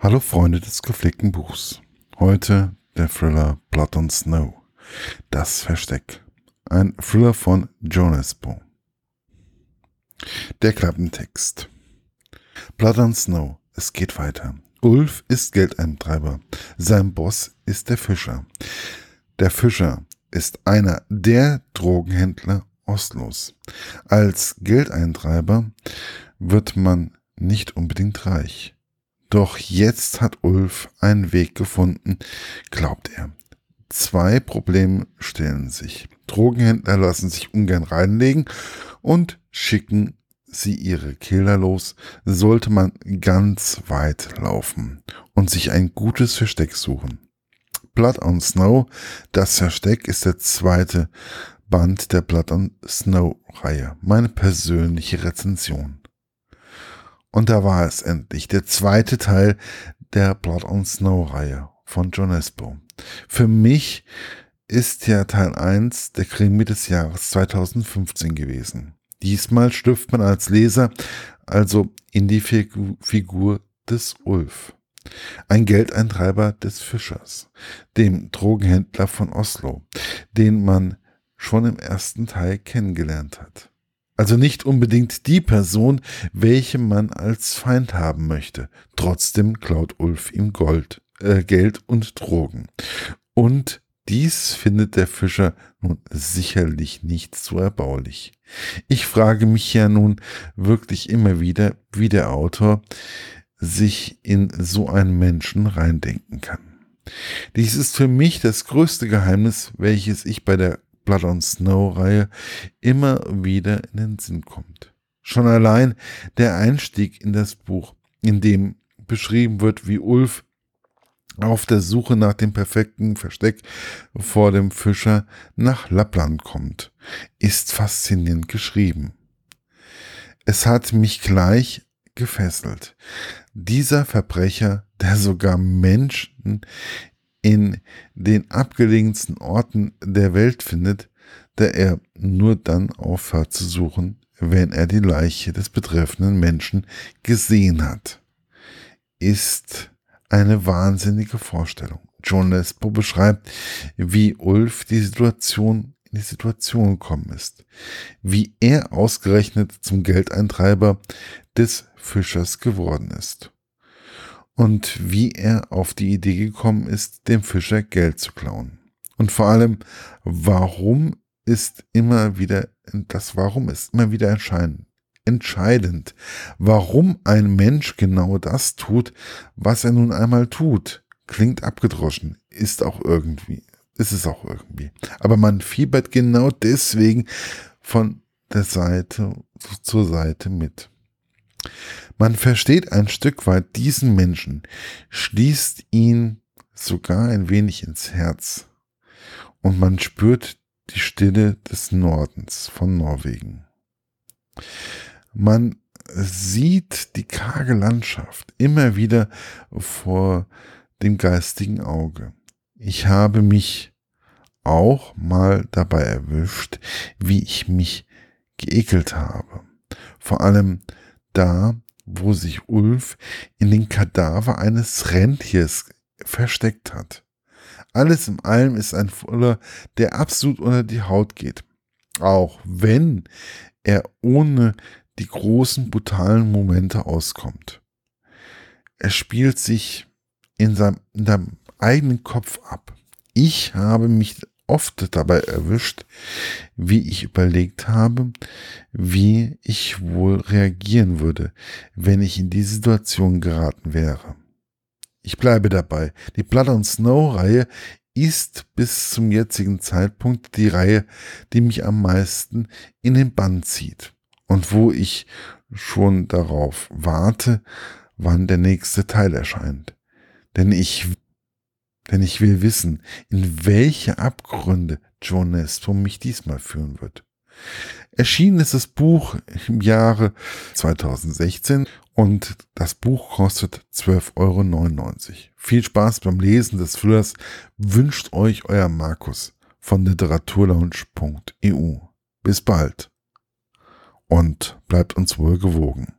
Hallo Freunde des gepflegten Buchs. Heute der Thriller Blood on Snow. Das Versteck. Ein Thriller von Jonas Poe. Der Klappentext. Blood on Snow. Es geht weiter. Ulf ist Geldeintreiber. Sein Boss ist der Fischer. Der Fischer ist einer der Drogenhändler Oslos. Als Geldeintreiber wird man nicht unbedingt reich. Doch jetzt hat Ulf einen Weg gefunden, glaubt er. Zwei Probleme stellen sich. Drogenhändler lassen sich ungern reinlegen und schicken sie ihre Killer los, sollte man ganz weit laufen und sich ein gutes Versteck suchen. Blood on Snow, das Versteck ist der zweite Band der Blood on Snow Reihe, meine persönliche Rezension. Und da war es endlich, der zweite Teil der Blood on Snow Reihe von John Espo. Für mich ist ja Teil 1 der Krimi des Jahres 2015 gewesen. Diesmal schlüpft man als Leser also in die Figur des Ulf. Ein Geldeintreiber des Fischers, dem Drogenhändler von Oslo, den man schon im ersten Teil kennengelernt hat. Also nicht unbedingt die Person, welche man als Feind haben möchte. Trotzdem klaut Ulf ihm Gold, äh, Geld und Drogen. Und dies findet der Fischer nun sicherlich nicht so erbaulich. Ich frage mich ja nun wirklich immer wieder, wie der Autor sich in so einen Menschen reindenken kann. Dies ist für mich das größte Geheimnis, welches ich bei der Blood on Snow Reihe immer wieder in den Sinn kommt. Schon allein der Einstieg in das Buch, in dem beschrieben wird, wie Ulf auf der Suche nach dem perfekten Versteck vor dem Fischer nach Lappland kommt, ist faszinierend geschrieben. Es hat mich gleich gefesselt. Dieser Verbrecher, der sogar Menschen in den abgelegensten Orten der Welt findet, der er nur dann aufhört zu suchen, wenn er die Leiche des betreffenden Menschen gesehen hat, ist eine wahnsinnige Vorstellung. John Lesbo beschreibt, wie Ulf die Situation in die Situation gekommen ist, wie er ausgerechnet zum Geldeintreiber des Fischers geworden ist und wie er auf die Idee gekommen ist, dem Fischer Geld zu klauen. Und vor allem, warum ist immer wieder, das Warum ist immer wieder entscheidend. Entscheidend, warum ein Mensch genau das tut, was er nun einmal tut. Klingt abgedroschen, ist auch irgendwie, ist es auch irgendwie. Aber man fiebert genau deswegen von der Seite zur Seite mit. Man versteht ein Stück weit diesen Menschen, schließt ihn sogar ein wenig ins Herz und man spürt die Stille des Nordens von Norwegen. Man sieht die karge Landschaft immer wieder vor dem geistigen Auge. Ich habe mich auch mal dabei erwischt, wie ich mich geekelt habe. Vor allem da, wo sich Ulf in den Kadaver eines Rentiers versteckt hat. Alles in allem ist ein Fuller, der absolut unter die Haut geht. Auch wenn er ohne die großen brutalen Momente auskommt. Er spielt sich in seinem, in seinem eigenen Kopf ab. Ich habe mich oft dabei erwischt, wie ich überlegt habe, wie ich wohl reagieren würde, wenn ich in die Situation geraten wäre. Ich bleibe dabei. Die Blood and Snow Reihe ist bis zum jetzigen Zeitpunkt die Reihe, die mich am meisten in den Bann zieht und wo ich schon darauf warte, wann der nächste Teil erscheint. Denn ich denn ich will wissen, in welche Abgründe John Nestor mich diesmal führen wird. Erschienen ist das Buch im Jahre 2016 und das Buch kostet 12,99 Euro. Viel Spaß beim Lesen des Thrillers wünscht euch euer Markus von literaturlaunch.eu. Bis bald und bleibt uns wohl gewogen.